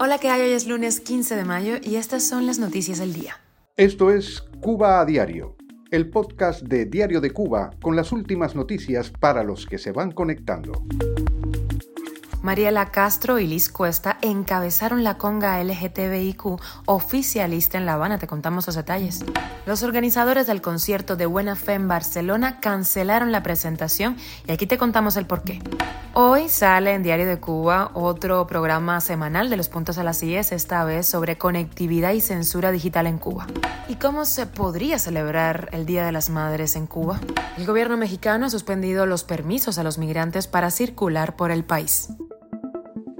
Hola, ¿qué hay? Hoy es lunes 15 de mayo y estas son las noticias del día. Esto es Cuba a Diario, el podcast de Diario de Cuba con las últimas noticias para los que se van conectando. Mariela Castro y Liz Cuesta encabezaron la conga LGTBIQ oficialista en La Habana. Te contamos los detalles. Los organizadores del concierto de Buena Fe en Barcelona cancelaron la presentación y aquí te contamos el porqué. Hoy sale en Diario de Cuba otro programa semanal de los puntos a las IES, esta vez sobre conectividad y censura digital en Cuba. ¿Y cómo se podría celebrar el Día de las Madres en Cuba? El gobierno mexicano ha suspendido los permisos a los migrantes para circular por el país.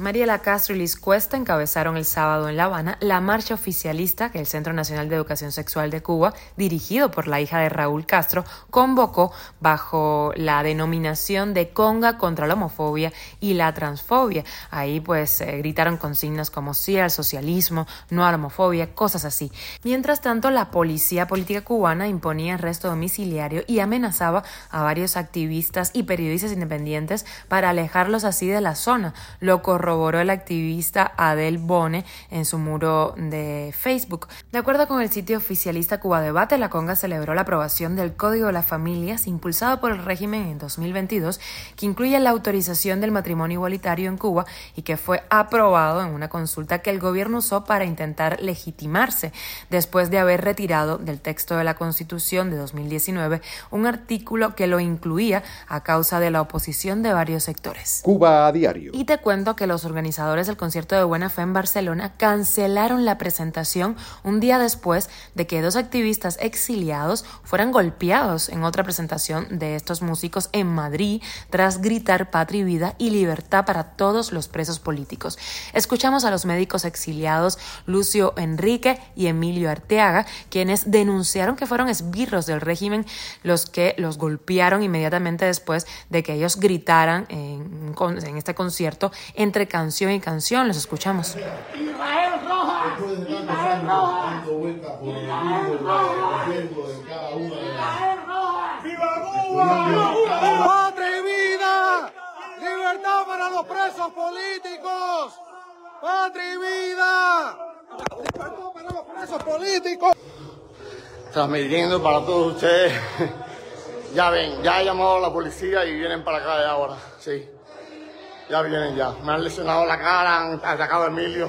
Mariela Castro y Liz Cuesta encabezaron el sábado en La Habana la marcha oficialista que el Centro Nacional de Educación Sexual de Cuba, dirigido por la hija de Raúl Castro, convocó bajo la denominación de Conga contra la homofobia y la transfobia. Ahí pues eh, gritaron consignas como sí al socialismo, no a la homofobia, cosas así. Mientras tanto, la policía política cubana imponía arresto domiciliario y amenazaba a varios activistas y periodistas independientes para alejarlos así de la zona. Lo corroboró el activista Adel Bone en su muro de Facebook. De acuerdo con el sitio oficialista Cuba Debate, la Conga celebró la aprobación del Código de las Familias impulsado por el régimen en 2022, que incluye la autorización del matrimonio igualitario en Cuba y que fue aprobado en una consulta que el gobierno usó para intentar legitimarse después de haber retirado del texto de la Constitución de 2019 un artículo que lo incluía a causa de la oposición de varios sectores. Cuba a diario. Y te cuento que los organizadores del concierto de Buena Fe en Barcelona cancelaron la presentación un día después de que dos activistas exiliados fueran golpeados en otra presentación de estos músicos en Madrid tras gritar patria y vida y libertad para todos los presos políticos. Escuchamos a los médicos exiliados Lucio Enrique y Emilio Arteaga, quienes denunciaron que fueron esbirros del régimen los que los golpearon inmediatamente después de que ellos gritaran en, en este concierto entre canción y canción. Los escuchamos. Israel Roja. Israel Roja. Israel Roja. ¡Viva Cuba! ¡Patria y vida! ¡Libertad para los presos políticos! ¡Patria y vida! ¡Libertad para los presos políticos! Transmitiendo para todos ustedes. Ya ven, ya he llamado a la policía y vienen para acá de ahora. Sí. Ya vienen ya. Me han lesionado la cara, han atacado a Emilio.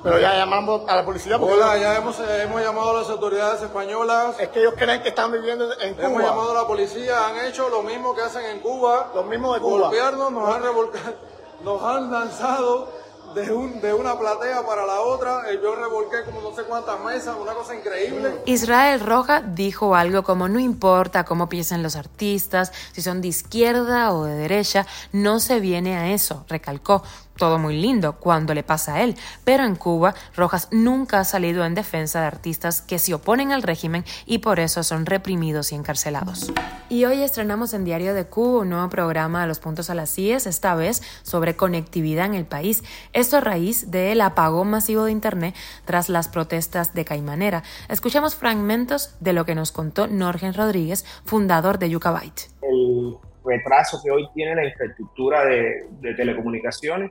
Pero ya llamamos a la policía. Hola, ya hemos, eh, hemos llamado a las autoridades españolas. Es que ellos creen que están viviendo en Cuba. Hemos llamado a la policía, han hecho lo mismo que hacen en Cuba. Lo mismo de Cuba. Golpearnos, nos han revolcado, nos han lanzado de, un, de una platea para la otra. Eh, yo revolqué como no sé cuántas mesas, una cosa increíble. Israel Roja dijo algo como no importa cómo piensen los artistas, si son de izquierda o de derecha, no se viene a eso, recalcó todo muy lindo cuando le pasa a él, pero en Cuba Rojas nunca ha salido en defensa de artistas que se oponen al régimen y por eso son reprimidos y encarcelados. Y hoy estrenamos en Diario de Cuba un nuevo programa de los puntos a las CIES, esta vez sobre conectividad en el país. Esto a raíz del apagón masivo de Internet tras las protestas de Caimanera. Escuchamos fragmentos de lo que nos contó Norgen Rodríguez, fundador de Yucabyte. El retraso que hoy tiene la infraestructura de, de telecomunicaciones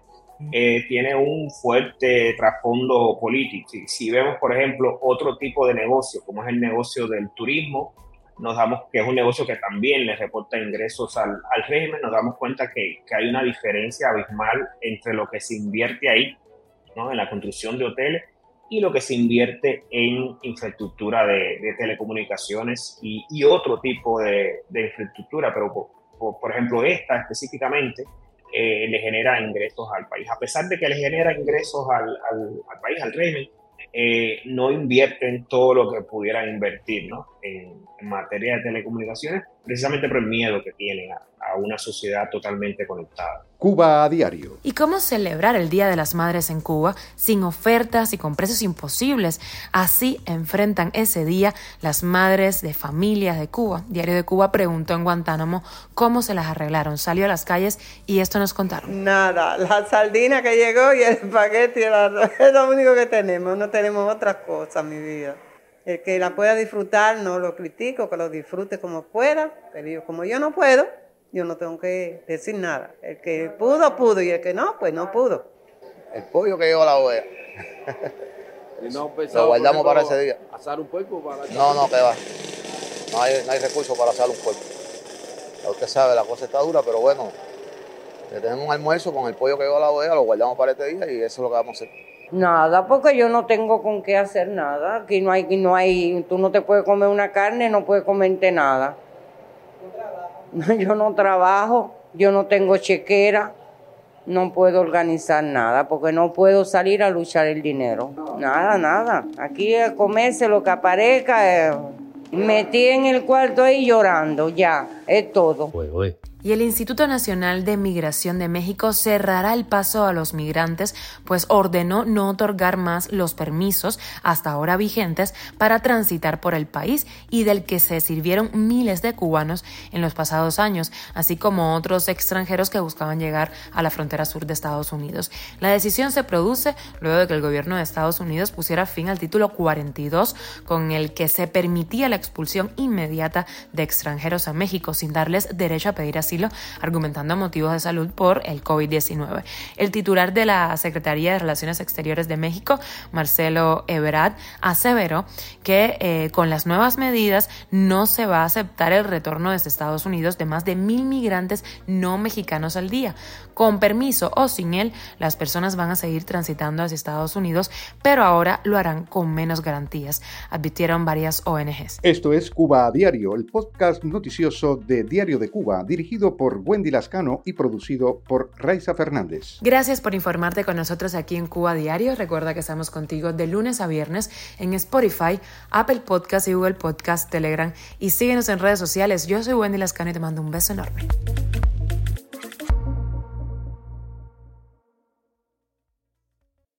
eh, tiene un fuerte trasfondo político. Si, si, vemos, por ejemplo, otro tipo de negocio, como es el negocio del turismo, nos damos que es un negocio que también le reporta ingresos al, al régimen, nos damos cuenta que, que, hay una diferencia abismal entre lo que se invierte ahí, ¿no? en la construcción de hoteles, y lo que se invierte en infraestructura de, de telecomunicaciones y, y, otro tipo de, de infraestructura, pero por, por, ejemplo esta específicamente, eh, le genera ingresos al país. A pesar de que le genera ingresos al, al, al país, al régimen, eh, no invierten todo lo que pudieran invertir ¿no? en, en, materia de telecomunicaciones, precisamente por el miedo que tienen a, a una sociedad totalmente conectada. Cuba a diario. ¿Y cómo celebrar el Día de las Madres en Cuba sin ofertas y con precios imposibles? Así enfrentan ese día las madres de familias de Cuba. Diario de Cuba preguntó en Guantánamo cómo se las arreglaron. Salió a las calles y esto nos contaron. Nada, la sardina que llegó y el espagueti es lo único que tenemos. No tenemos otras cosas, mi vida. El que la pueda disfrutar, no lo critico, que lo disfrute como pueda, pero como yo no puedo, yo no tengo que decir nada. El que pudo, pudo, y el que no, pues no pudo. El pollo que lleva la OEA. ¿Y no lo guardamos para ese día. ¿Asar un puerco para No, no, que va. No hay, no hay recursos para asar un puerco. Ya usted sabe, la cosa está dura, pero bueno, le tenemos un almuerzo con el pollo que lleva la OEA, lo guardamos para este día y eso es lo que vamos a hacer. Nada, porque yo no tengo con qué hacer nada. Aquí no hay, no hay, tú no te puedes comer una carne, no puedes comerte nada. Yo no trabajo, yo no tengo chequera, no puedo organizar nada, porque no puedo salir a luchar el dinero. Nada, nada. Aquí es comerse lo que aparezca. Eh, metí en el cuarto ahí llorando, ya, es todo y el Instituto Nacional de Migración de México cerrará el paso a los migrantes, pues ordenó no otorgar más los permisos hasta ahora vigentes para transitar por el país y del que se sirvieron miles de cubanos en los pasados años, así como otros extranjeros que buscaban llegar a la frontera sur de Estados Unidos. La decisión se produce luego de que el gobierno de Estados Unidos pusiera fin al título 42 con el que se permitía la expulsión inmediata de extranjeros a México sin darles derecho a pedir asilo argumentando motivos de salud por el COVID-19. El titular de la Secretaría de Relaciones Exteriores de México, Marcelo Ebrard, aseveró que eh, con las nuevas medidas no se va a aceptar el retorno desde Estados Unidos de más de mil migrantes no mexicanos al día. Con permiso o sin él, las personas van a seguir transitando hacia Estados Unidos, pero ahora lo harán con menos garantías, advirtieron varias ONGs. Esto es Cuba a Diario, el podcast noticioso de Diario de Cuba, por Wendy Lascano y producido por Raiza Fernández. Gracias por informarte con nosotros aquí en Cuba Diario. Recuerda que estamos contigo de lunes a viernes en Spotify, Apple Podcast y Google Podcast, Telegram y síguenos en redes sociales. Yo soy Wendy Lascano y te mando un beso enorme.